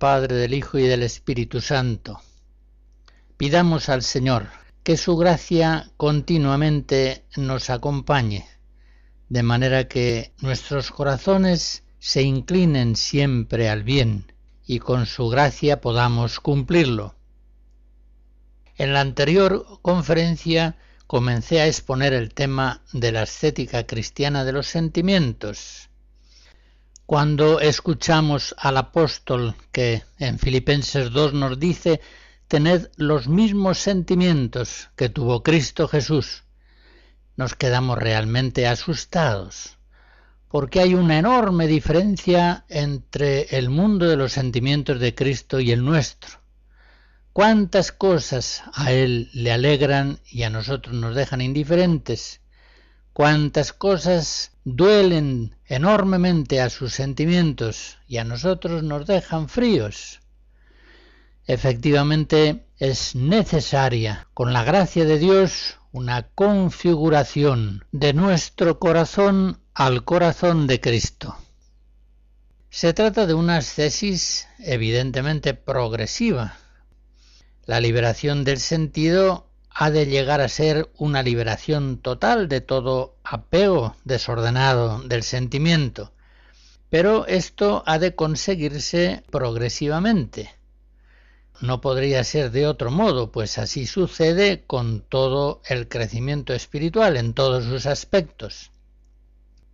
Padre, del Hijo y del Espíritu Santo. Pidamos al Señor que su gracia continuamente nos acompañe, de manera que nuestros corazones se inclinen siempre al bien y con su gracia podamos cumplirlo. En la anterior conferencia comencé a exponer el tema de la estética cristiana de los sentimientos, cuando escuchamos al apóstol que en Filipenses 2 nos dice, tened los mismos sentimientos que tuvo Cristo Jesús, nos quedamos realmente asustados, porque hay una enorme diferencia entre el mundo de los sentimientos de Cristo y el nuestro. Cuántas cosas a Él le alegran y a nosotros nos dejan indiferentes, cuántas cosas duelen enormemente a sus sentimientos y a nosotros nos dejan fríos. Efectivamente es necesaria, con la gracia de Dios, una configuración de nuestro corazón al corazón de Cristo. Se trata de una ascesis evidentemente progresiva. La liberación del sentido ha de llegar a ser una liberación total de todo apego desordenado del sentimiento, pero esto ha de conseguirse progresivamente. No podría ser de otro modo, pues así sucede con todo el crecimiento espiritual en todos sus aspectos.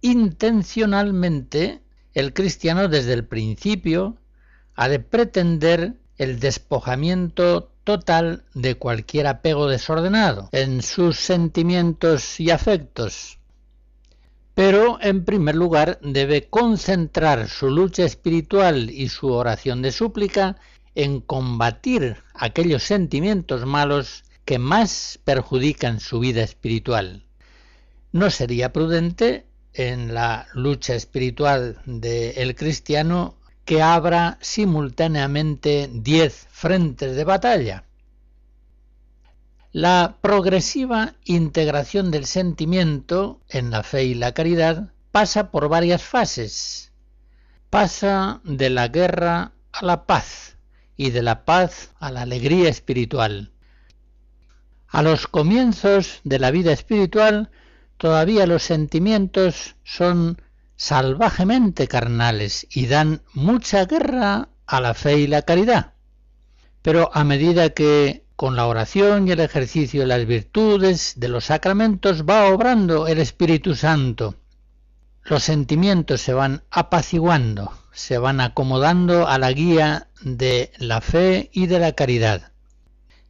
Intencionalmente, el cristiano desde el principio ha de pretender el despojamiento total de cualquier apego desordenado en sus sentimientos y afectos. Pero, en primer lugar, debe concentrar su lucha espiritual y su oración de súplica en combatir aquellos sentimientos malos que más perjudican su vida espiritual. No sería prudente en la lucha espiritual del cristiano que abra simultáneamente diez frentes de batalla. La progresiva integración del sentimiento en la fe y la caridad pasa por varias fases. Pasa de la guerra a la paz y de la paz a la alegría espiritual. A los comienzos de la vida espiritual todavía los sentimientos son salvajemente carnales y dan mucha guerra a la fe y la caridad. Pero a medida que con la oración y el ejercicio de las virtudes, de los sacramentos, va obrando el Espíritu Santo, los sentimientos se van apaciguando, se van acomodando a la guía de la fe y de la caridad.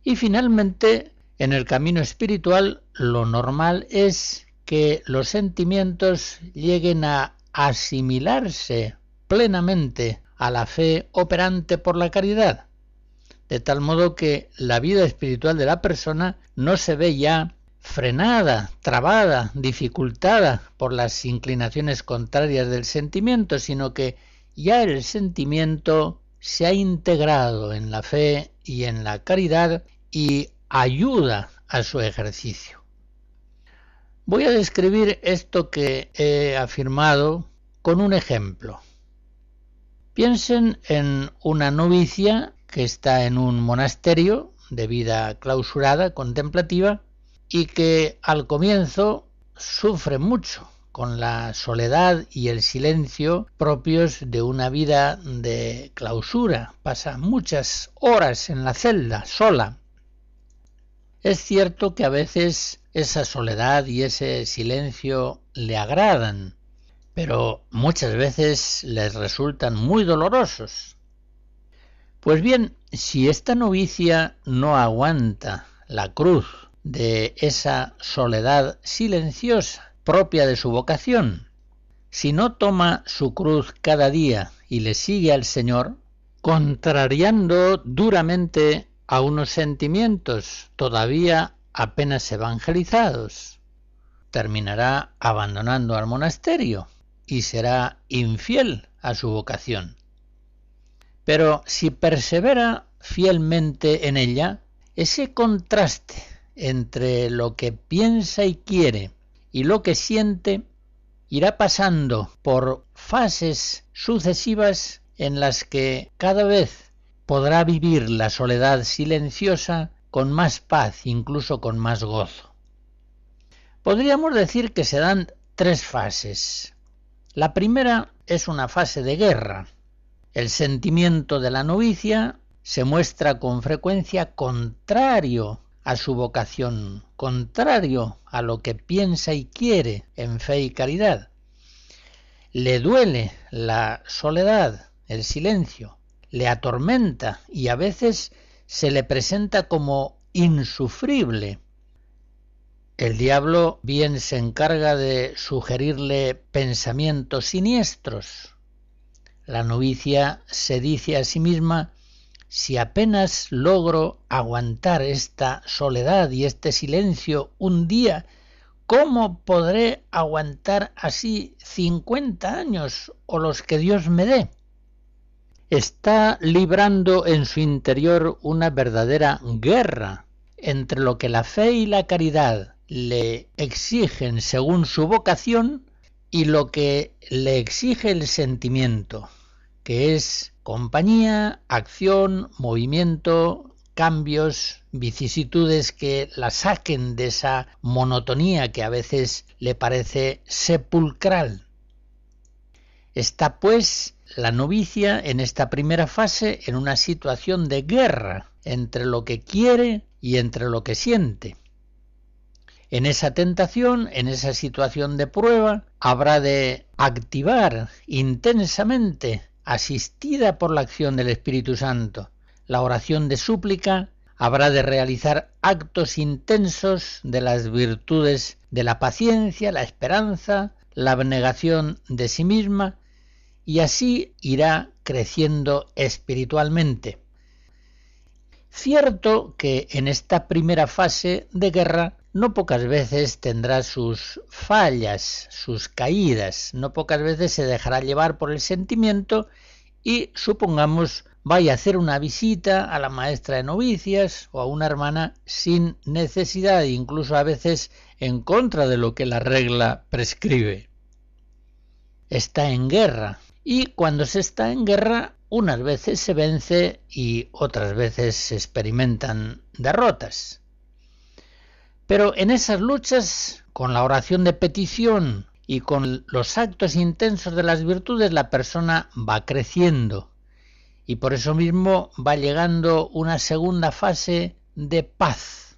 Y finalmente, en el camino espiritual, lo normal es que los sentimientos lleguen a asimilarse plenamente a la fe operante por la caridad, de tal modo que la vida espiritual de la persona no se ve ya frenada, trabada, dificultada por las inclinaciones contrarias del sentimiento, sino que ya el sentimiento se ha integrado en la fe y en la caridad y ayuda a su ejercicio. Voy a describir esto que he afirmado con un ejemplo. Piensen en una novicia que está en un monasterio de vida clausurada, contemplativa, y que al comienzo sufre mucho con la soledad y el silencio propios de una vida de clausura. Pasa muchas horas en la celda, sola. Es cierto que a veces esa soledad y ese silencio le agradan, pero muchas veces les resultan muy dolorosos. Pues bien, si esta novicia no aguanta la cruz de esa soledad silenciosa propia de su vocación, si no toma su cruz cada día y le sigue al Señor, contrariando duramente a unos sentimientos todavía apenas evangelizados. Terminará abandonando al monasterio y será infiel a su vocación. Pero si persevera fielmente en ella, ese contraste entre lo que piensa y quiere y lo que siente irá pasando por fases sucesivas en las que cada vez podrá vivir la soledad silenciosa con más paz, incluso con más gozo. Podríamos decir que se dan tres fases. La primera es una fase de guerra. El sentimiento de la novicia se muestra con frecuencia contrario a su vocación, contrario a lo que piensa y quiere en fe y caridad. Le duele la soledad, el silencio, le atormenta y a veces se le presenta como insufrible. El diablo bien se encarga de sugerirle pensamientos siniestros. La novicia se dice a sí misma si apenas logro aguantar esta soledad y este silencio un día, ¿cómo podré aguantar así cincuenta años o los que Dios me dé? Está librando en su interior una verdadera guerra entre lo que la fe y la caridad le exigen según su vocación y lo que le exige el sentimiento, que es compañía, acción, movimiento, cambios, vicisitudes que la saquen de esa monotonía que a veces le parece sepulcral. Está pues la novicia en esta primera fase en una situación de guerra entre lo que quiere y entre lo que siente. En esa tentación, en esa situación de prueba, habrá de activar intensamente asistida por la acción del Espíritu Santo. La oración de súplica habrá de realizar actos intensos de las virtudes de la paciencia, la esperanza, la abnegación de sí misma, y así irá creciendo espiritualmente. Cierto que en esta primera fase de guerra no pocas veces tendrá sus fallas, sus caídas, no pocas veces se dejará llevar por el sentimiento y supongamos vaya a hacer una visita a la maestra de novicias o a una hermana sin necesidad, incluso a veces en contra de lo que la regla prescribe. Está en guerra y cuando se está en guerra unas veces se vence y otras veces se experimentan derrotas. Pero en esas luchas, con la oración de petición y con los actos intensos de las virtudes, la persona va creciendo y por eso mismo va llegando una segunda fase de paz.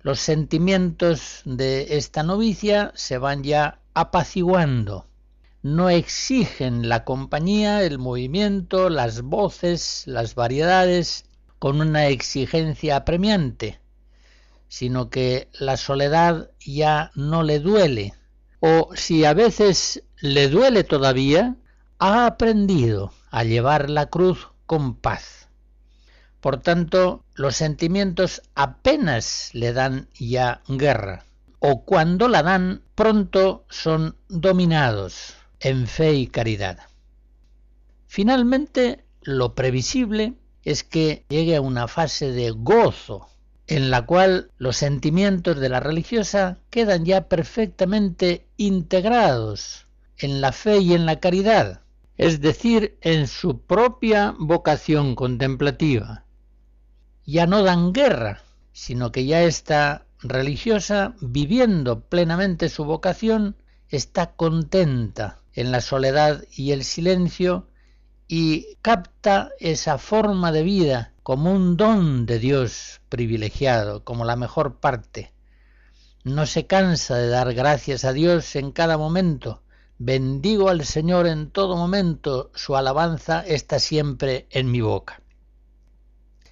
Los sentimientos de esta novicia se van ya apaciguando, no exigen la compañía, el movimiento, las voces, las variedades, con una exigencia apremiante, sino que la soledad ya no le duele, o si a veces le duele todavía, ha aprendido a llevar la cruz con paz. Por tanto, los sentimientos apenas le dan ya guerra, o cuando la dan, pronto son dominados en fe y caridad. Finalmente, lo previsible es que llegue a una fase de gozo en la cual los sentimientos de la religiosa quedan ya perfectamente integrados en la fe y en la caridad, es decir, en su propia vocación contemplativa. Ya no dan guerra, sino que ya está religiosa viviendo plenamente su vocación, está contenta en la soledad y el silencio y capta esa forma de vida como un don de Dios privilegiado, como la mejor parte. No se cansa de dar gracias a Dios en cada momento. Bendigo al Señor en todo momento, su alabanza está siempre en mi boca.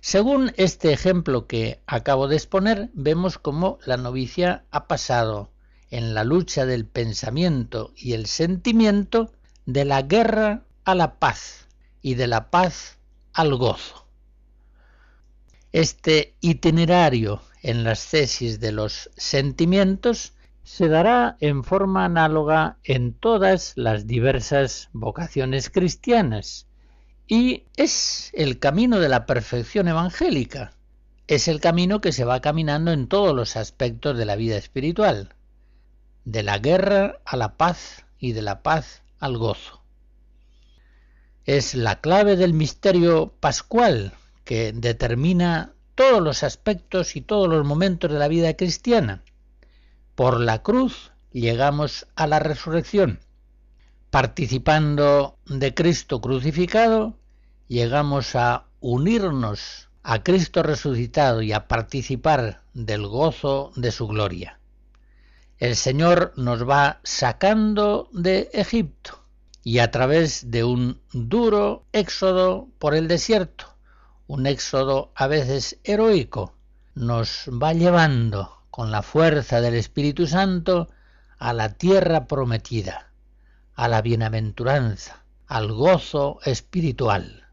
Según este ejemplo que acabo de exponer, vemos cómo la novicia ha pasado en la lucha del pensamiento y el sentimiento de la guerra a la paz y de la paz al gozo. Este itinerario en las cesis de los sentimientos se dará en forma análoga en todas las diversas vocaciones cristianas y es el camino de la perfección evangélica. Es el camino que se va caminando en todos los aspectos de la vida espiritual, de la guerra a la paz y de la paz al gozo. Es la clave del misterio pascual que determina todos los aspectos y todos los momentos de la vida cristiana. Por la cruz llegamos a la resurrección. Participando de Cristo crucificado, llegamos a unirnos a Cristo resucitado y a participar del gozo de su gloria. El Señor nos va sacando de Egipto y a través de un duro éxodo por el desierto, un éxodo a veces heroico, nos va llevando con la fuerza del Espíritu Santo a la tierra prometida, a la bienaventuranza, al gozo espiritual.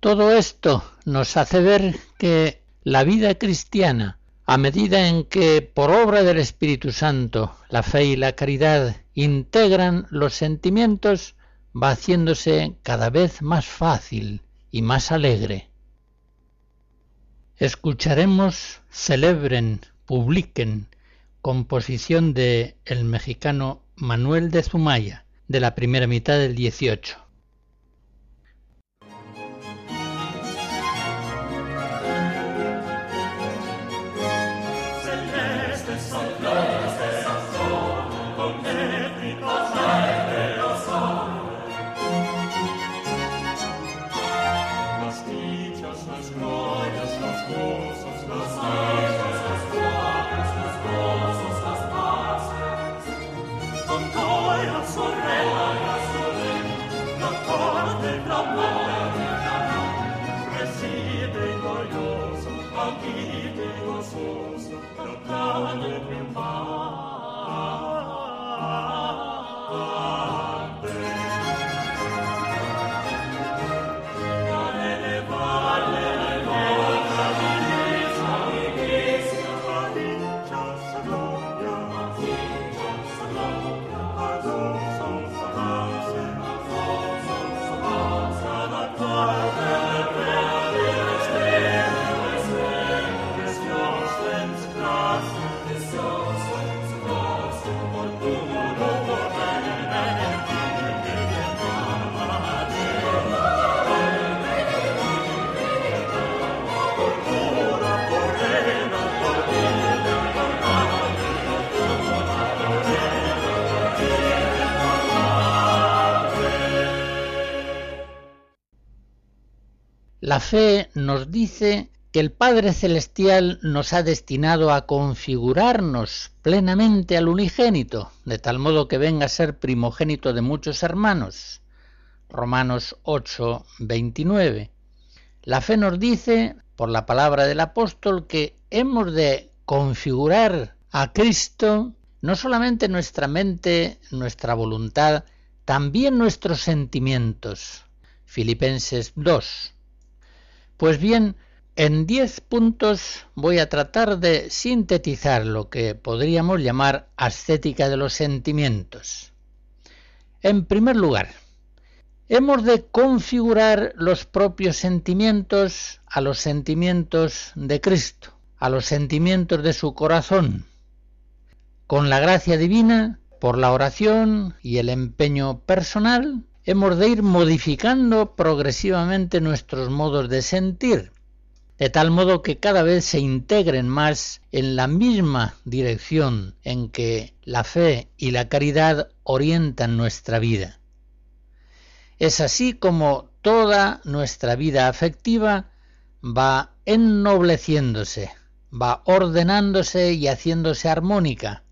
Todo esto nos hace ver que la vida cristiana, a medida en que por obra del Espíritu Santo la fe y la caridad integran los sentimientos, va haciéndose cada vez más fácil y más alegre. Escucharemos Celebren, publiquen, composición de el mexicano Manuel de Zumaya, de la primera mitad del 18. La fe nos dice que el Padre Celestial nos ha destinado a configurarnos plenamente al unigénito, de tal modo que venga a ser primogénito de muchos hermanos. Romanos 8, 29. La fe nos dice, por la palabra del apóstol, que hemos de configurar a Cristo no solamente nuestra mente, nuestra voluntad, también nuestros sentimientos. Filipenses 2. Pues bien, en diez puntos voy a tratar de sintetizar lo que podríamos llamar ascética de los sentimientos. En primer lugar, hemos de configurar los propios sentimientos a los sentimientos de Cristo, a los sentimientos de su corazón. Con la gracia divina, por la oración y el empeño personal, hemos de ir modificando progresivamente nuestros modos de sentir, de tal modo que cada vez se integren más en la misma dirección en que la fe y la caridad orientan nuestra vida. Es así como toda nuestra vida afectiva va ennobleciéndose, va ordenándose y haciéndose armónica,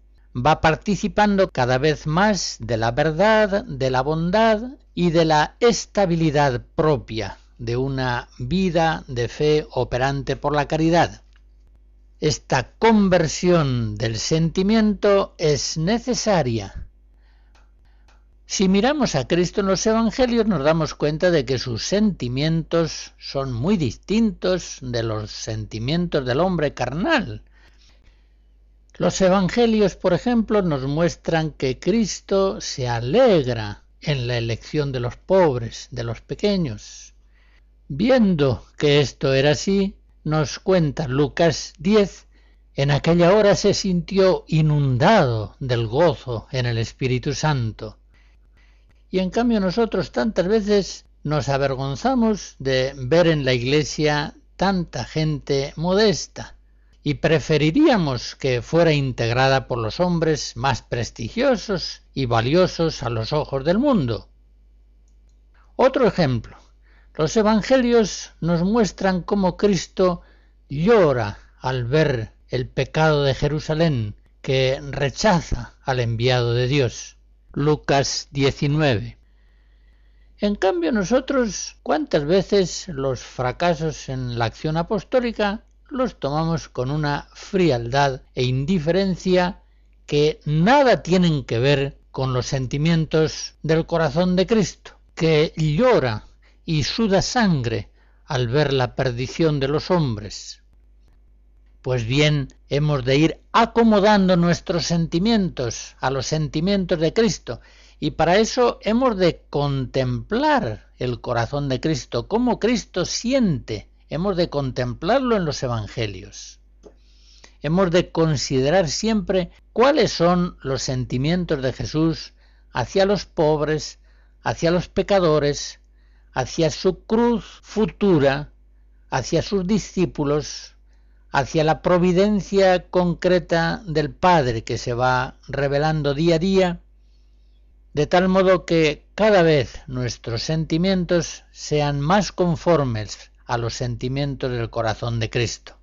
va participando cada vez más de la verdad, de la bondad y de la estabilidad propia de una vida de fe operante por la caridad. Esta conversión del sentimiento es necesaria Si miramos a Cristo en los Evangelios nos damos cuenta de que sus sentimientos son muy distintos de los sentimientos del hombre carnal. Los Evangelios, por ejemplo, nos muestran que Cristo se alegra en la elección de los pobres, de los pequeños. Viendo que esto era así, nos cuenta Lucas 10, en aquella hora se sintió inundado del gozo en el Espíritu Santo. Y en cambio nosotros tantas veces nos avergonzamos de ver en la iglesia tanta gente modesta y preferiríamos que fuera integrada por los hombres más prestigiosos y valiosos a los ojos del mundo. Otro ejemplo. Los evangelios nos muestran cómo Cristo llora al ver el pecado de Jerusalén, que rechaza al enviado de Dios. Lucas 19. En cambio nosotros, ¿cuántas veces los fracasos en la acción apostólica los tomamos con una frialdad e indiferencia que nada tienen que ver con los sentimientos del corazón de Cristo, que llora y suda sangre al ver la perdición de los hombres. Pues bien, hemos de ir acomodando nuestros sentimientos a los sentimientos de Cristo y para eso hemos de contemplar el corazón de Cristo, cómo Cristo siente, hemos de contemplarlo en los Evangelios. Hemos de considerar siempre cuáles son los sentimientos de Jesús hacia los pobres, hacia los pecadores, hacia su cruz futura, hacia sus discípulos, hacia la providencia concreta del Padre que se va revelando día a día, de tal modo que cada vez nuestros sentimientos sean más conformes a los sentimientos del corazón de Cristo.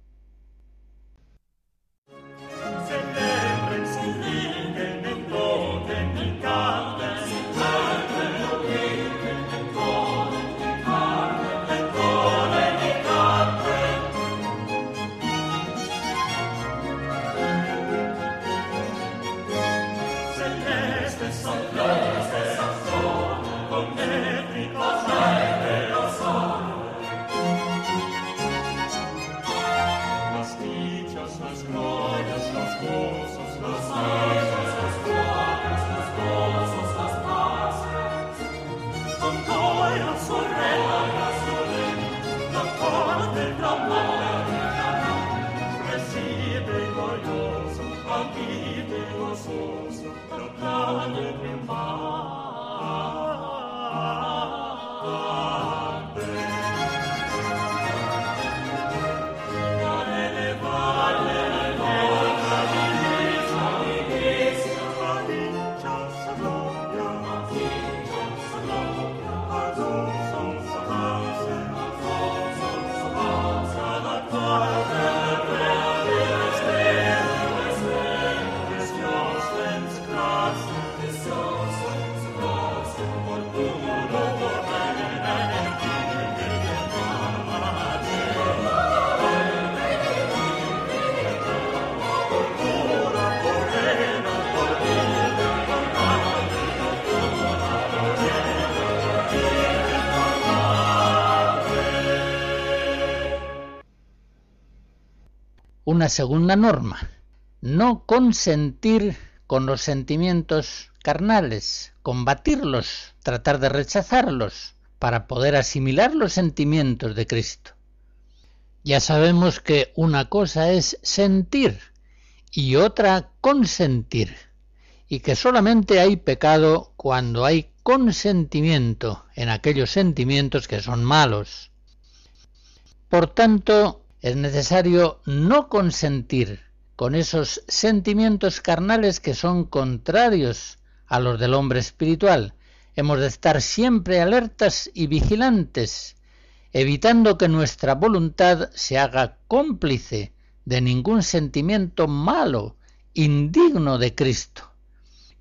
Una segunda norma, no consentir con los sentimientos carnales, combatirlos, tratar de rechazarlos, para poder asimilar los sentimientos de Cristo. Ya sabemos que una cosa es sentir y otra consentir, y que solamente hay pecado cuando hay consentimiento en aquellos sentimientos que son malos. Por tanto, es necesario no consentir con esos sentimientos carnales que son contrarios a los del hombre espiritual. Hemos de estar siempre alertas y vigilantes, evitando que nuestra voluntad se haga cómplice de ningún sentimiento malo, indigno de Cristo,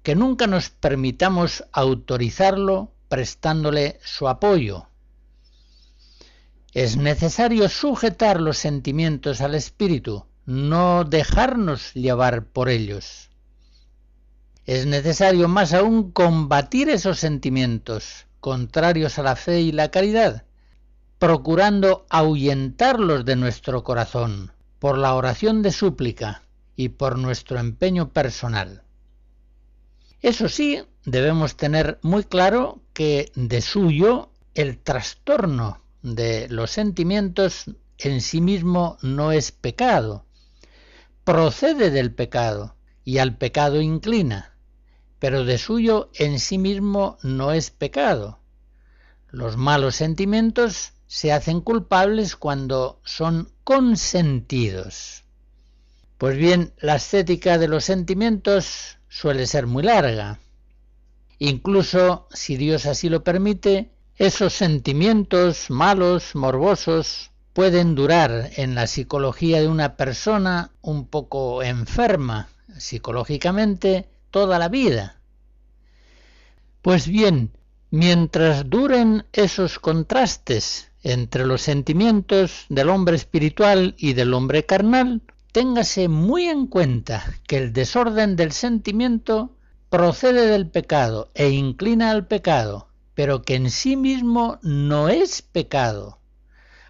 que nunca nos permitamos autorizarlo prestándole su apoyo. Es necesario sujetar los sentimientos al espíritu, no dejarnos llevar por ellos. Es necesario más aún combatir esos sentimientos contrarios a la fe y la caridad, procurando ahuyentarlos de nuestro corazón por la oración de súplica y por nuestro empeño personal. Eso sí, debemos tener muy claro que de suyo el trastorno de los sentimientos en sí mismo no es pecado, procede del pecado y al pecado inclina, pero de suyo en sí mismo no es pecado. Los malos sentimientos se hacen culpables cuando son consentidos. Pues bien, la estética de los sentimientos suele ser muy larga. Incluso, si Dios así lo permite, esos sentimientos malos, morbosos, pueden durar en la psicología de una persona un poco enferma psicológicamente toda la vida. Pues bien, mientras duren esos contrastes entre los sentimientos del hombre espiritual y del hombre carnal, téngase muy en cuenta que el desorden del sentimiento procede del pecado e inclina al pecado, pero que en sí mismo no es pecado,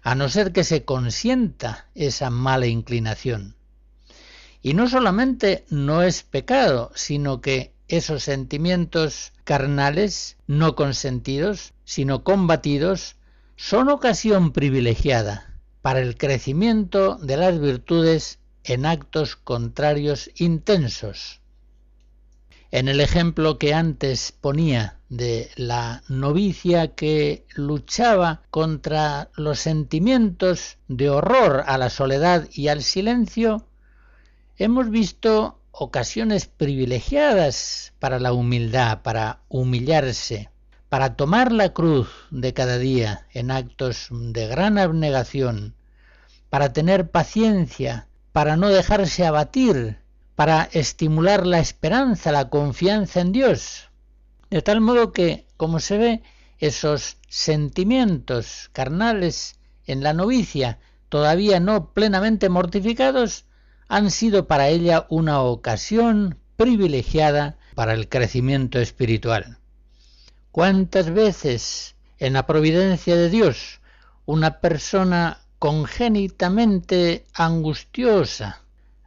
a no ser que se consienta esa mala inclinación. Y no solamente no es pecado, sino que esos sentimientos carnales no consentidos, sino combatidos, son ocasión privilegiada para el crecimiento de las virtudes en actos contrarios intensos. En el ejemplo que antes ponía de la novicia que luchaba contra los sentimientos de horror a la soledad y al silencio, hemos visto ocasiones privilegiadas para la humildad, para humillarse, para tomar la cruz de cada día en actos de gran abnegación, para tener paciencia, para no dejarse abatir, para estimular la esperanza, la confianza en Dios. De tal modo que, como se ve, esos sentimientos carnales en la novicia, todavía no plenamente mortificados, han sido para ella una ocasión privilegiada para el crecimiento espiritual. ¿Cuántas veces en la providencia de Dios una persona congénitamente angustiosa,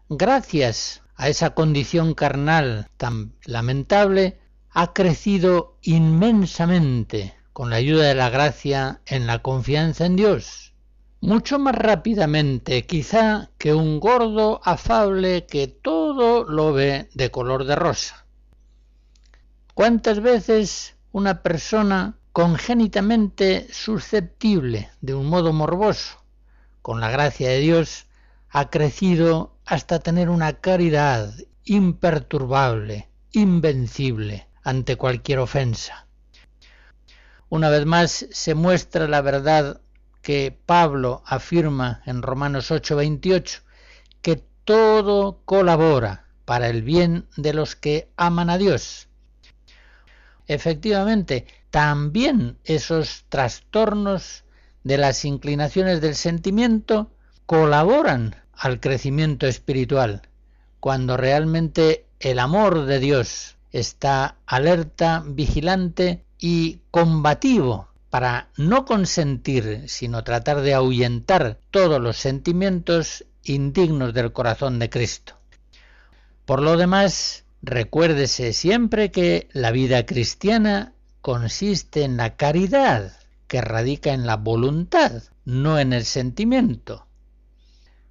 gracias a esa condición carnal tan lamentable, ha crecido inmensamente con la ayuda de la gracia en la confianza en Dios? mucho más rápidamente quizá que un gordo afable que todo lo ve de color de rosa. ¿Cuántas veces una persona congénitamente susceptible de un modo morboso, con la gracia de Dios, ha crecido hasta tener una caridad imperturbable, invencible ante cualquier ofensa? Una vez más se muestra la verdad que Pablo afirma en Romanos 8:28, que todo colabora para el bien de los que aman a Dios. Efectivamente, también esos trastornos de las inclinaciones del sentimiento colaboran al crecimiento espiritual, cuando realmente el amor de Dios está alerta, vigilante y combativo para no consentir, sino tratar de ahuyentar todos los sentimientos indignos del corazón de Cristo. Por lo demás, recuérdese siempre que la vida cristiana consiste en la caridad, que radica en la voluntad, no en el sentimiento.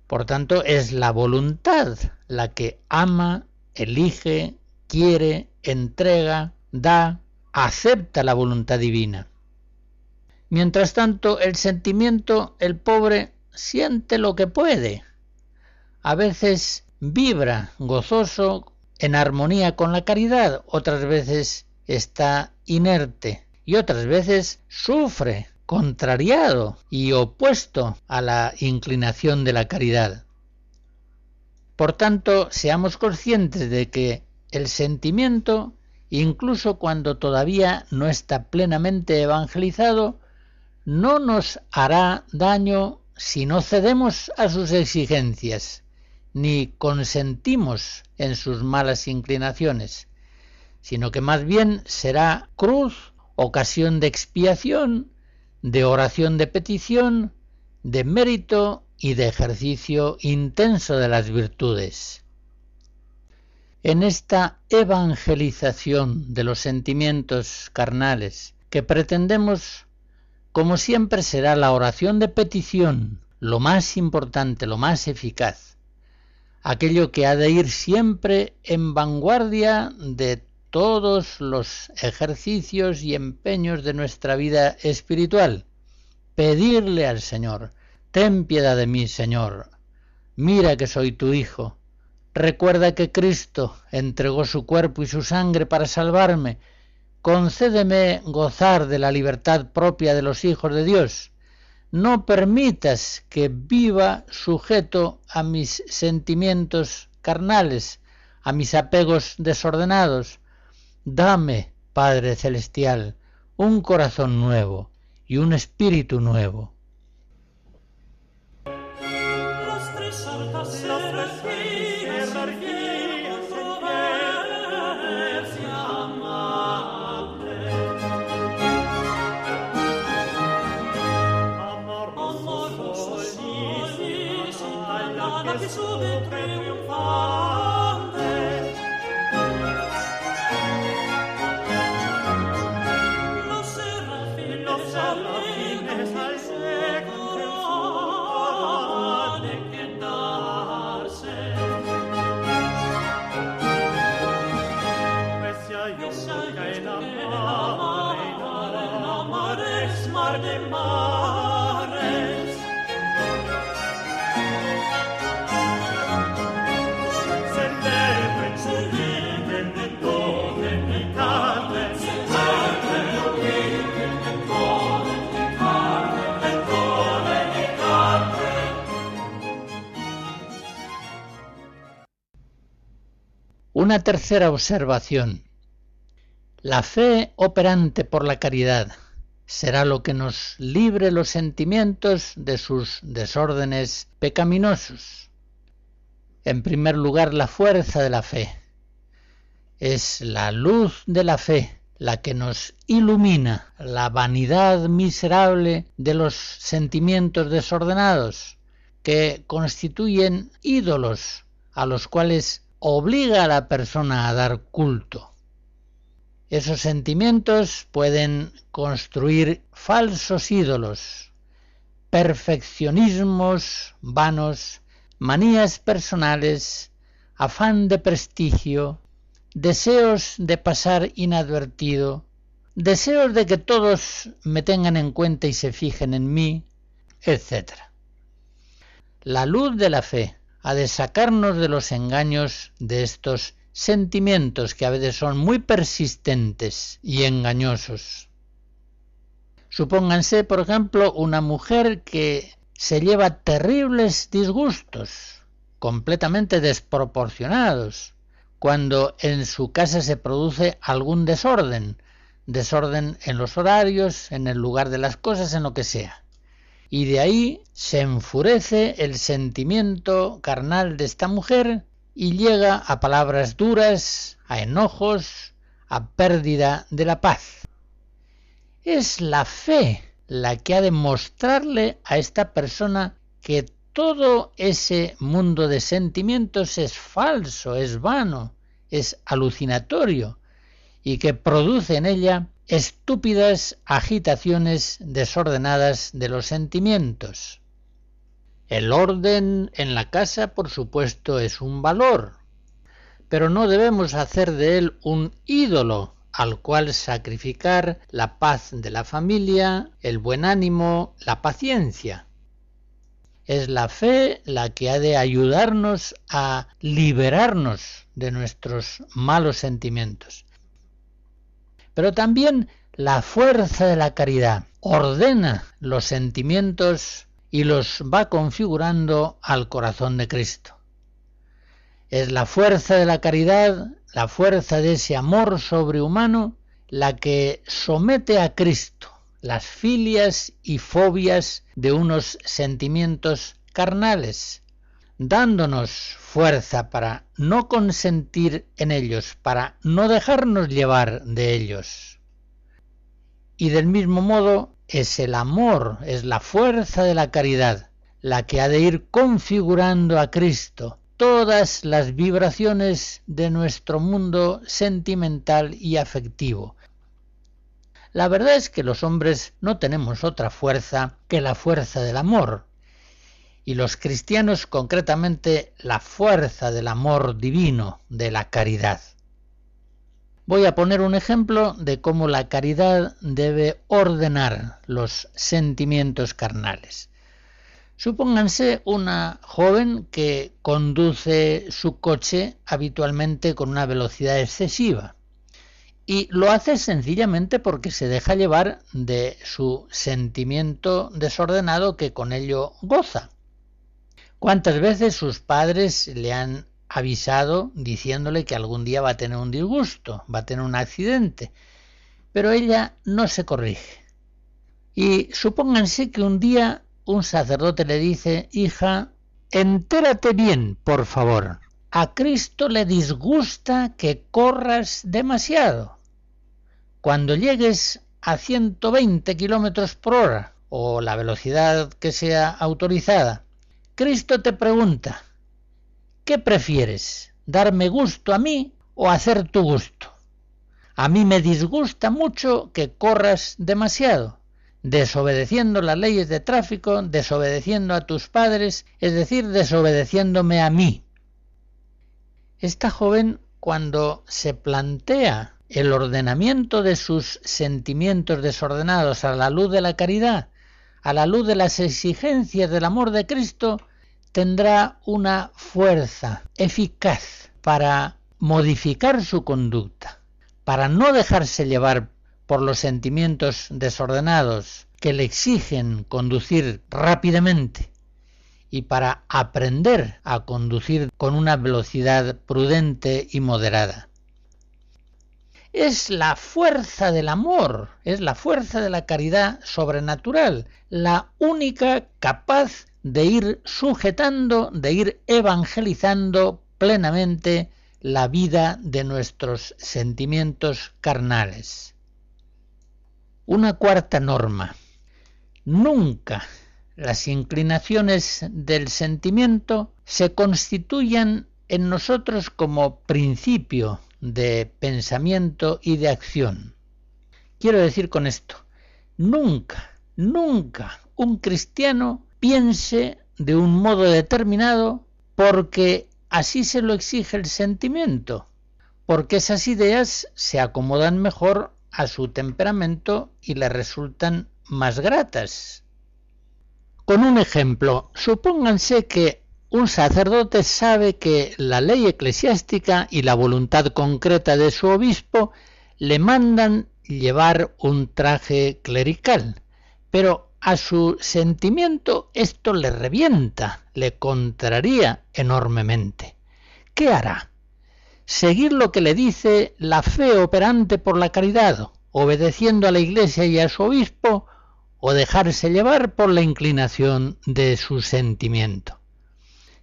Por tanto, es la voluntad la que ama, elige, quiere, entrega, da, acepta la voluntad divina. Mientras tanto, el sentimiento, el pobre, siente lo que puede. A veces vibra gozoso en armonía con la caridad, otras veces está inerte y otras veces sufre, contrariado y opuesto a la inclinación de la caridad. Por tanto, seamos conscientes de que el sentimiento, incluso cuando todavía no está plenamente evangelizado, no nos hará daño si no cedemos a sus exigencias, ni consentimos en sus malas inclinaciones, sino que más bien será cruz, ocasión de expiación, de oración de petición, de mérito y de ejercicio intenso de las virtudes. En esta evangelización de los sentimientos carnales que pretendemos, como siempre será la oración de petición lo más importante, lo más eficaz, aquello que ha de ir siempre en vanguardia de todos los ejercicios y empeños de nuestra vida espiritual. Pedirle al Señor, ten piedad de mí, Señor, mira que soy tu Hijo. Recuerda que Cristo entregó su cuerpo y su sangre para salvarme. Concédeme gozar de la libertad propia de los hijos de Dios. No permitas que viva sujeto a mis sentimientos carnales, a mis apegos desordenados Dame, Padre Celestial, un corazón nuevo y un espíritu nuevo. Una tercera observación. La fe operante por la caridad será lo que nos libre los sentimientos de sus desórdenes pecaminosos. En primer lugar, la fuerza de la fe. Es la luz de la fe la que nos ilumina la vanidad miserable de los sentimientos desordenados que constituyen ídolos a los cuales obliga a la persona a dar culto. Esos sentimientos pueden construir falsos ídolos, perfeccionismos vanos, manías personales, afán de prestigio, deseos de pasar inadvertido, deseos de que todos me tengan en cuenta y se fijen en mí, etc. La luz de la fe ha de sacarnos de los engaños de estos sentimientos que a veces son muy persistentes y engañosos. Supónganse, por ejemplo, una mujer que se lleva terribles disgustos, completamente desproporcionados, cuando en su casa se produce algún desorden, desorden en los horarios, en el lugar de las cosas, en lo que sea. Y de ahí se enfurece el sentimiento carnal de esta mujer y llega a palabras duras, a enojos, a pérdida de la paz. Es la fe la que ha de mostrarle a esta persona que todo ese mundo de sentimientos es falso, es vano, es alucinatorio y que produce en ella estúpidas agitaciones desordenadas de los sentimientos. El orden en la casa, por supuesto, es un valor, pero no debemos hacer de él un ídolo al cual sacrificar la paz de la familia, el buen ánimo, la paciencia. Es la fe la que ha de ayudarnos a liberarnos de nuestros malos sentimientos. Pero también la fuerza de la caridad ordena los sentimientos y los va configurando al corazón de Cristo. Es la fuerza de la caridad, la fuerza de ese amor sobrehumano, la que somete a Cristo las filias y fobias de unos sentimientos carnales, dándonos fuerza para no consentir en ellos, para no dejarnos llevar de ellos. Y del mismo modo es el amor, es la fuerza de la caridad, la que ha de ir configurando a Cristo todas las vibraciones de nuestro mundo sentimental y afectivo. La verdad es que los hombres no tenemos otra fuerza que la fuerza del amor, y los cristianos concretamente la fuerza del amor divino, de la caridad. Voy a poner un ejemplo de cómo la caridad debe ordenar los sentimientos carnales. Supónganse una joven que conduce su coche habitualmente con una velocidad excesiva y lo hace sencillamente porque se deja llevar de su sentimiento desordenado que con ello goza. ¿Cuántas veces sus padres le han avisado diciéndole que algún día va a tener un disgusto, va a tener un accidente? Pero ella no se corrige. Y supónganse que un día un sacerdote le dice, hija, entérate bien, por favor. A Cristo le disgusta que corras demasiado. Cuando llegues a 120 kilómetros por hora, o la velocidad que sea autorizada, Cristo te pregunta, ¿qué prefieres? ¿Darme gusto a mí o hacer tu gusto? A mí me disgusta mucho que corras demasiado, desobedeciendo las leyes de tráfico, desobedeciendo a tus padres, es decir, desobedeciéndome a mí. Esta joven, cuando se plantea el ordenamiento de sus sentimientos desordenados a la luz de la caridad, a la luz de las exigencias del amor de Cristo, tendrá una fuerza eficaz para modificar su conducta, para no dejarse llevar por los sentimientos desordenados que le exigen conducir rápidamente y para aprender a conducir con una velocidad prudente y moderada es la fuerza del amor, es la fuerza de la caridad sobrenatural, la única capaz de ir sujetando, de ir evangelizando plenamente la vida de nuestros sentimientos carnales. Una cuarta norma. Nunca las inclinaciones del sentimiento se constituyan en nosotros como principio de pensamiento y de acción. Quiero decir con esto, nunca, nunca un cristiano piense de un modo determinado porque así se lo exige el sentimiento, porque esas ideas se acomodan mejor a su temperamento y le resultan más gratas. Con un ejemplo, supónganse que un sacerdote sabe que la ley eclesiástica y la voluntad concreta de su obispo le mandan llevar un traje clerical, pero a su sentimiento esto le revienta, le contraría enormemente. ¿Qué hará? ¿Seguir lo que le dice la fe operante por la caridad, obedeciendo a la Iglesia y a su obispo, o dejarse llevar por la inclinación de su sentimiento?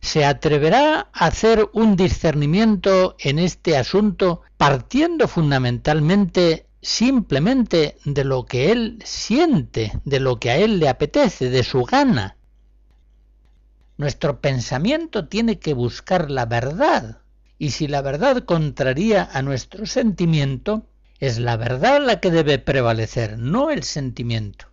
Se atreverá a hacer un discernimiento en este asunto partiendo fundamentalmente simplemente de lo que él siente, de lo que a él le apetece, de su gana. Nuestro pensamiento tiene que buscar la verdad, y si la verdad contraría a nuestro sentimiento, es la verdad la que debe prevalecer, no el sentimiento.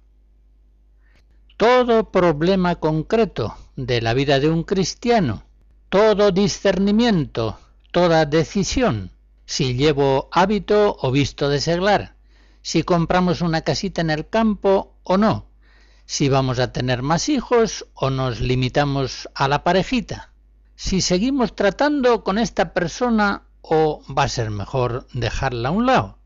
Todo problema concreto de la vida de un cristiano, todo discernimiento, toda decisión, si llevo hábito o visto de seglar, si compramos una casita en el campo o no, si vamos a tener más hijos o nos limitamos a la parejita, si seguimos tratando con esta persona o va a ser mejor dejarla a un lado.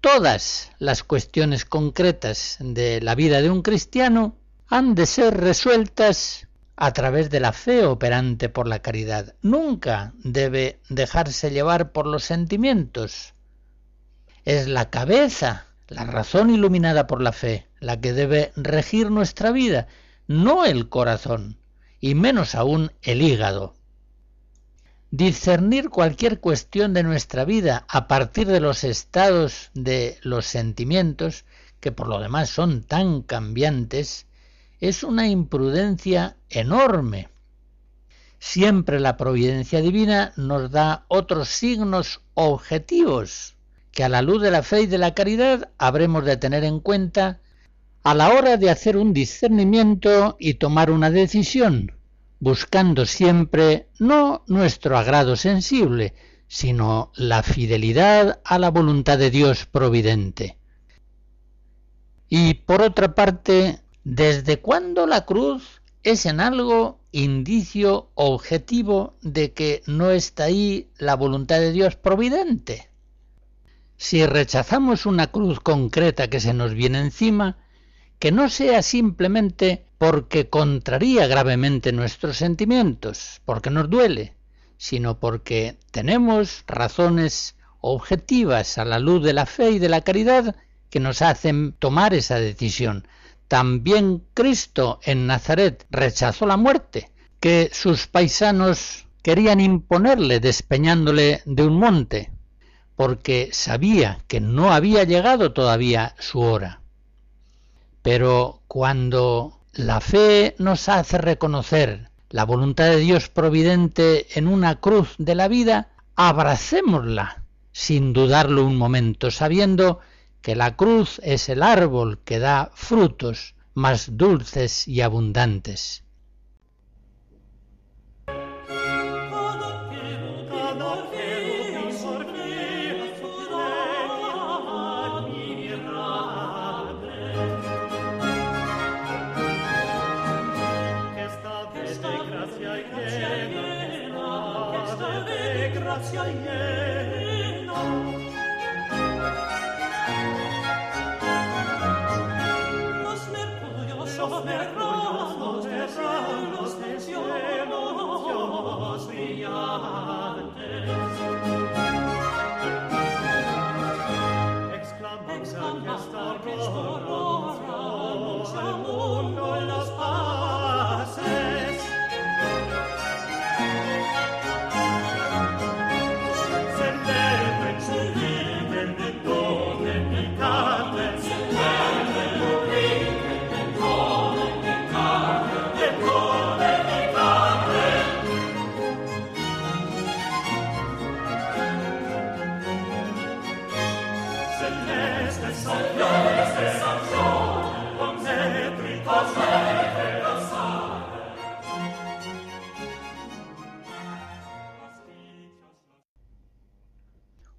Todas las cuestiones concretas de la vida de un cristiano han de ser resueltas a través de la fe operante por la caridad. Nunca debe dejarse llevar por los sentimientos. Es la cabeza, la razón iluminada por la fe, la que debe regir nuestra vida, no el corazón. y menos aún el hígado. Discernir cualquier cuestión de nuestra vida a partir de los estados de los sentimientos, que por lo demás son tan cambiantes, es una imprudencia enorme. Siempre la providencia divina nos da otros signos objetivos que a la luz de la fe y de la caridad habremos de tener en cuenta a la hora de hacer un discernimiento y tomar una decisión, buscando siempre no nuestro agrado sensible, sino la fidelidad a la voluntad de Dios providente. Y por otra parte, ¿desde cuándo la cruz es en algo indicio objetivo de que no está ahí la voluntad de Dios providente? Si rechazamos una cruz concreta que se nos viene encima, que no sea simplemente porque contraría gravemente nuestros sentimientos, porque nos duele, sino porque tenemos razones objetivas a la luz de la fe y de la caridad que nos hacen tomar esa decisión. También Cristo en Nazaret rechazó la muerte, que sus paisanos querían imponerle despeñándole de un monte, porque sabía que no había llegado todavía su hora. Pero cuando la fe nos hace reconocer la voluntad de Dios providente en una cruz de la vida, abracémosla sin dudarlo un momento, sabiendo que la cruz es el árbol que da frutos más dulces y abundantes.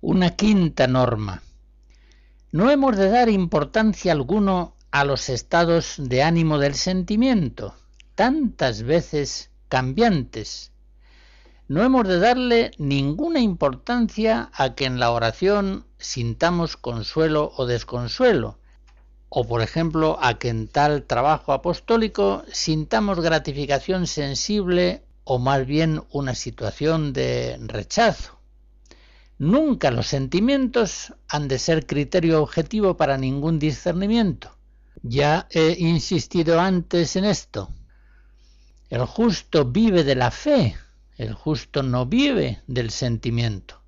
Una quinta norma. No hemos de dar importancia alguno a los estados de ánimo del sentimiento, tantas veces cambiantes. No hemos de darle ninguna importancia a que en la oración sintamos consuelo o desconsuelo, o por ejemplo a que en tal trabajo apostólico sintamos gratificación sensible o más bien una situación de rechazo. Nunca los sentimientos han de ser criterio objetivo para ningún discernimiento. Ya he insistido antes en esto. El justo vive de la fe, el justo no vive del sentimiento.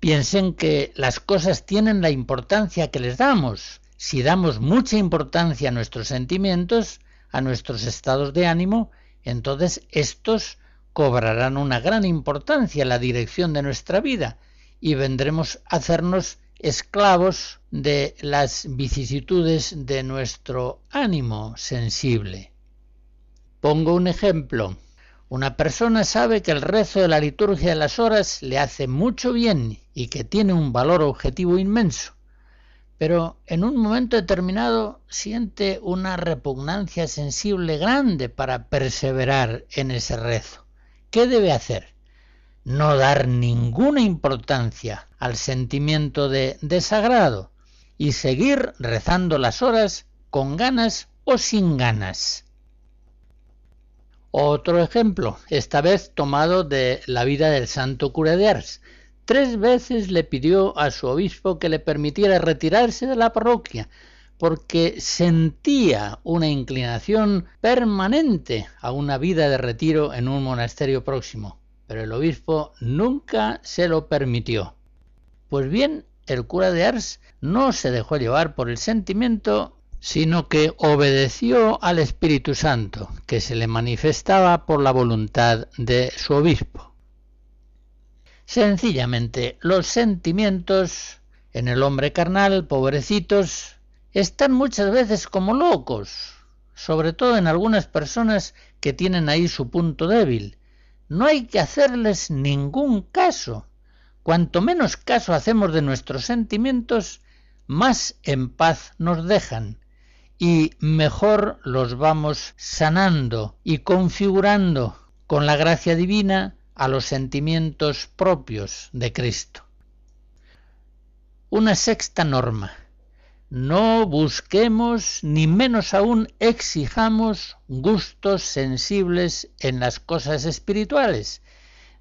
Piensen que las cosas tienen la importancia que les damos. Si damos mucha importancia a nuestros sentimientos, a nuestros estados de ánimo, entonces estos cobrarán una gran importancia en la dirección de nuestra vida y vendremos a hacernos esclavos de las vicisitudes de nuestro ánimo sensible. Pongo un ejemplo. Una persona sabe que el rezo de la liturgia de las horas le hace mucho bien y que tiene un valor objetivo inmenso, pero en un momento determinado siente una repugnancia sensible grande para perseverar en ese rezo. ¿Qué debe hacer? No dar ninguna importancia al sentimiento de desagrado y seguir rezando las horas con ganas o sin ganas. Otro ejemplo, esta vez tomado de la vida del santo cura de Ars. Tres veces le pidió a su obispo que le permitiera retirarse de la parroquia, porque sentía una inclinación permanente a una vida de retiro en un monasterio próximo, pero el obispo nunca se lo permitió. Pues bien, el cura de Ars no se dejó llevar por el sentimiento, sino que obedeció al Espíritu Santo, que se le manifestaba por la voluntad de su obispo. Sencillamente, los sentimientos en el hombre carnal, pobrecitos, están muchas veces como locos, sobre todo en algunas personas que tienen ahí su punto débil. No hay que hacerles ningún caso. Cuanto menos caso hacemos de nuestros sentimientos, más en paz nos dejan y mejor los vamos sanando y configurando con la gracia divina a los sentimientos propios de Cristo. Una sexta norma no busquemos ni menos aún exijamos gustos sensibles en las cosas espirituales,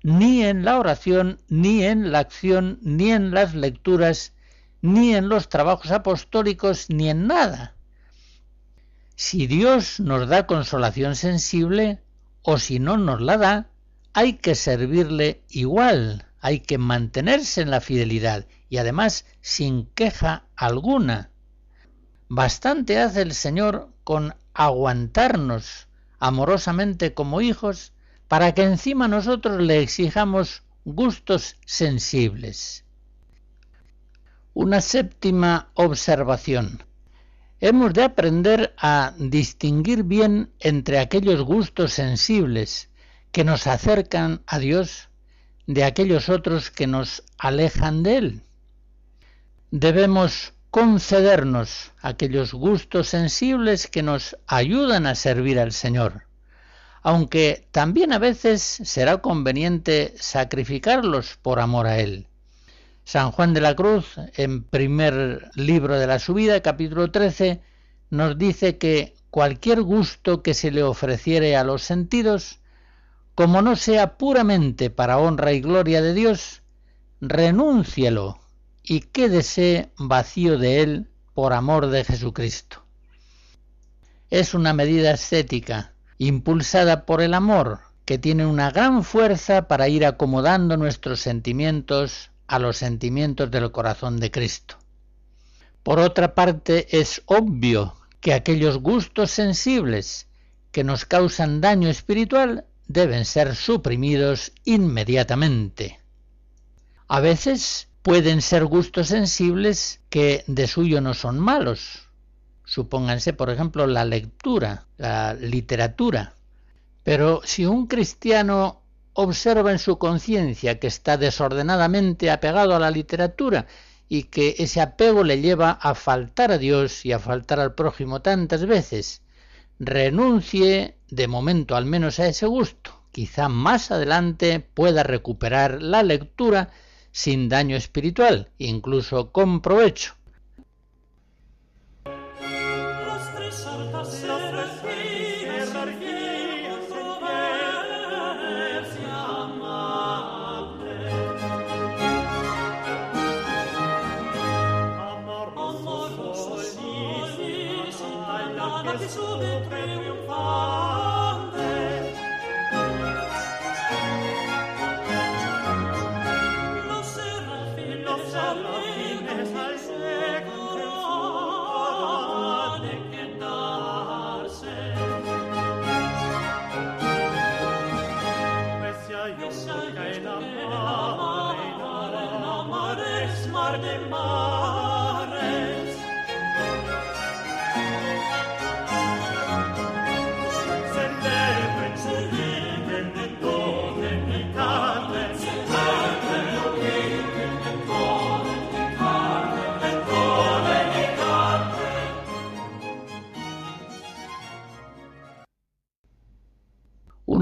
ni en la oración, ni en la acción, ni en las lecturas, ni en los trabajos apostólicos, ni en nada. Si Dios nos da consolación sensible, o si no nos la da, hay que servirle igual, hay que mantenerse en la fidelidad y además sin queja alguna Bastante hace el Señor con aguantarnos amorosamente como hijos para que encima nosotros le exijamos gustos sensibles. Una séptima observación. Hemos de aprender a distinguir bien entre aquellos gustos sensibles que nos acercan a Dios de aquellos otros que nos alejan de Él. Debemos concedernos aquellos gustos sensibles que nos ayudan a servir al Señor, aunque también a veces será conveniente sacrificarlos por amor a Él. San Juan de la Cruz, en primer libro de la subida, capítulo 13, nos dice que cualquier gusto que se le ofreciere a los sentidos, como no sea puramente para honra y gloria de Dios, renúncielo y quédese vacío de él por amor de Jesucristo. Es una medida estética, impulsada por el amor, que tiene una gran fuerza para ir acomodando nuestros sentimientos a los sentimientos del corazón de Cristo. Por otra parte, es obvio que aquellos gustos sensibles que nos causan daño espiritual deben ser suprimidos inmediatamente. A veces pueden ser gustos sensibles que de suyo no son malos. Supónganse, por ejemplo, la lectura, la literatura. Pero si un cristiano observa en su conciencia que está desordenadamente apegado a la literatura y que ese apego le lleva a faltar a Dios y a faltar al prójimo tantas veces, renuncie de momento al menos a ese gusto. Quizá más adelante pueda recuperar la lectura sin daño espiritual, incluso con provecho.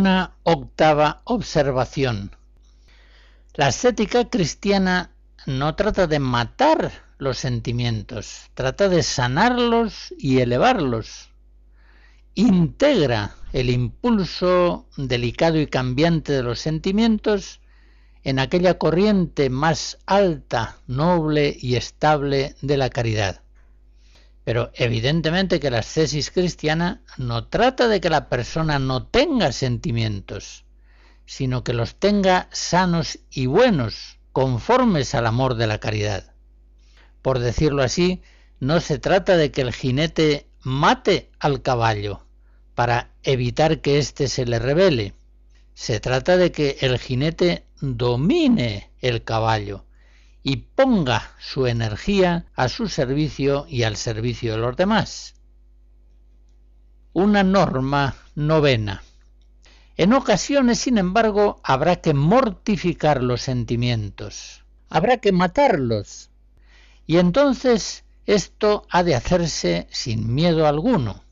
Una octava observación. La estética cristiana no trata de matar los sentimientos, trata de sanarlos y elevarlos. Integra el impulso delicado y cambiante de los sentimientos en aquella corriente más alta, noble y estable de la caridad. Pero evidentemente que la ascesis cristiana no trata de que la persona no tenga sentimientos, sino que los tenga sanos y buenos, conformes al amor de la caridad. Por decirlo así, no se trata de que el jinete mate al caballo para evitar que éste se le revele. Se trata de que el jinete domine el caballo y ponga su energía a su servicio y al servicio de los demás. Una norma novena. En ocasiones, sin embargo, habrá que mortificar los sentimientos, habrá que matarlos. Y entonces esto ha de hacerse sin miedo alguno.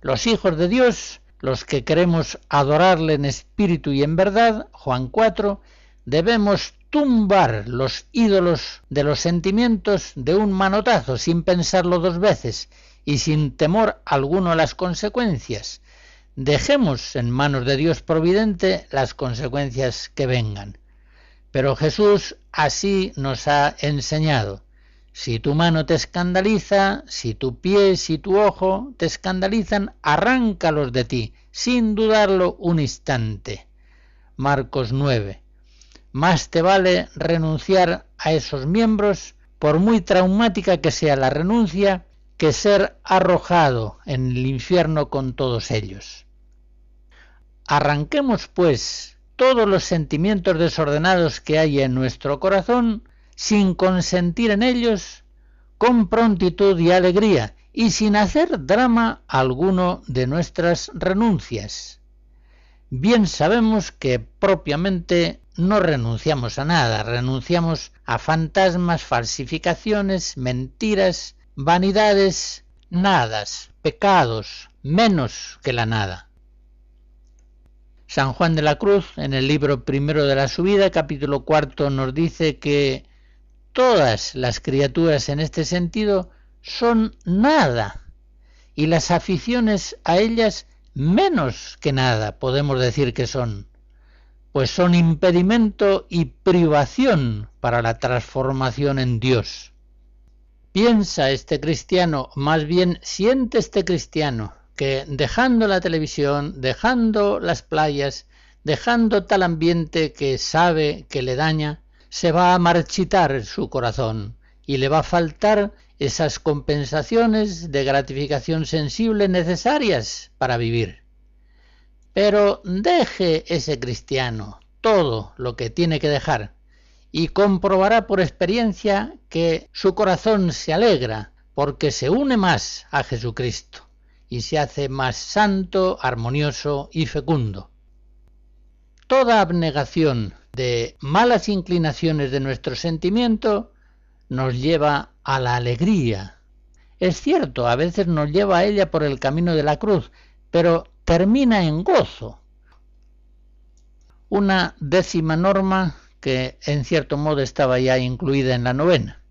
Los hijos de Dios, los que queremos adorarle en espíritu y en verdad, Juan 4, debemos tumbar los ídolos de los sentimientos de un manotazo sin pensarlo dos veces y sin temor alguno a las consecuencias. Dejemos en manos de Dios providente las consecuencias que vengan. Pero Jesús así nos ha enseñado. Si tu mano te escandaliza, si tu pie, si tu ojo te escandalizan, arráncalos de ti, sin dudarlo un instante. Marcos 9 más te vale renunciar a esos miembros, por muy traumática que sea la renuncia, que ser arrojado en el infierno con todos ellos. Arranquemos, pues, todos los sentimientos desordenados que hay en nuestro corazón, sin consentir en ellos, con prontitud y alegría, y sin hacer drama alguno de nuestras renuncias. Bien sabemos que propiamente no renunciamos a nada, renunciamos a fantasmas, falsificaciones, mentiras, vanidades, nadas, pecados, menos que la nada. San Juan de la Cruz, en el libro primero de la subida, capítulo cuarto, nos dice que todas las criaturas en este sentido son nada y las aficiones a ellas menos que nada podemos decir que son pues son impedimento y privación para la transformación en Dios. Piensa este cristiano, más bien siente este cristiano, que dejando la televisión, dejando las playas, dejando tal ambiente que sabe que le daña, se va a marchitar su corazón y le va a faltar esas compensaciones de gratificación sensible necesarias para vivir. Pero deje ese cristiano todo lo que tiene que dejar y comprobará por experiencia que su corazón se alegra porque se une más a Jesucristo y se hace más santo, armonioso y fecundo. Toda abnegación de malas inclinaciones de nuestro sentimiento nos lleva a la alegría. Es cierto, a veces nos lleva a ella por el camino de la cruz, pero termina en gozo. Una décima norma que en cierto modo estaba ya incluida en la novena.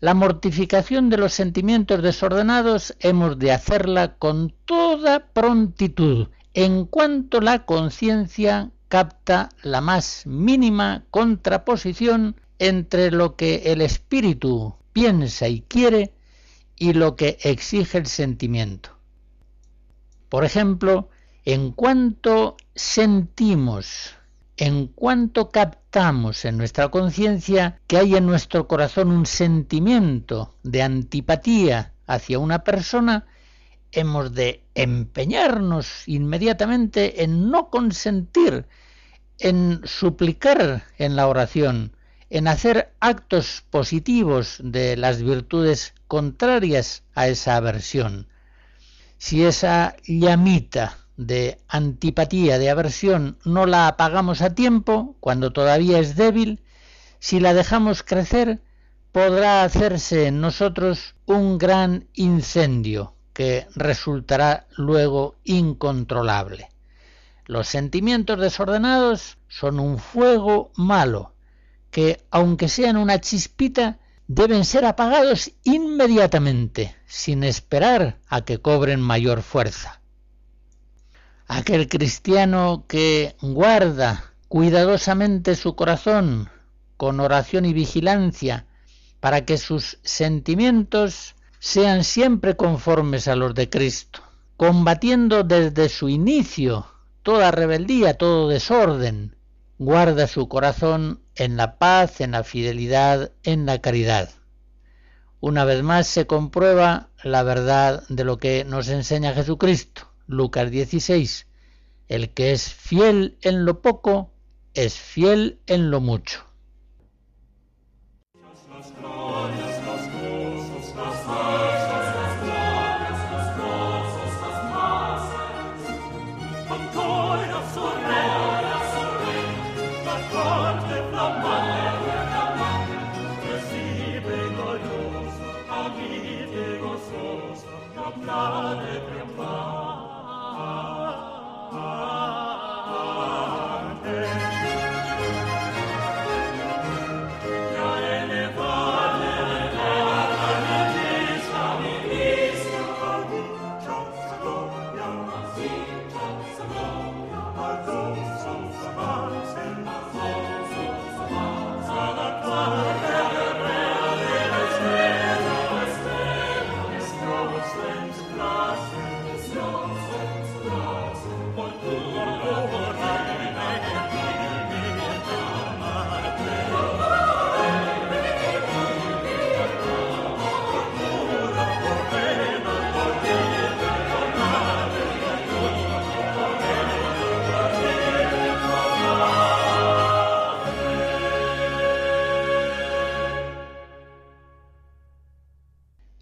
La mortificación de los sentimientos desordenados hemos de hacerla con toda prontitud, en cuanto la conciencia capta la más mínima contraposición entre lo que el espíritu piensa y quiere y lo que exige el sentimiento. Por ejemplo, en cuanto sentimos, en cuanto captamos en nuestra conciencia que hay en nuestro corazón un sentimiento de antipatía hacia una persona, hemos de empeñarnos inmediatamente en no consentir, en suplicar en la oración, en hacer actos positivos de las virtudes contrarias a esa aversión si esa llamita de antipatía, de aversión, no la apagamos a tiempo, cuando todavía es débil, si la dejamos crecer, podrá hacerse en nosotros un gran incendio que resultará luego incontrolable. Los sentimientos desordenados son un fuego malo, que aunque sean una chispita, deben ser apagados inmediatamente, sin esperar a que cobren mayor fuerza. Aquel cristiano que guarda cuidadosamente su corazón con oración y vigilancia para que sus sentimientos sean siempre conformes a los de Cristo, combatiendo desde su inicio toda rebeldía, todo desorden. Guarda su corazón en la paz, en la fidelidad, en la caridad. Una vez más se comprueba la verdad de lo que nos enseña Jesucristo. Lucas 16. El que es fiel en lo poco, es fiel en lo mucho.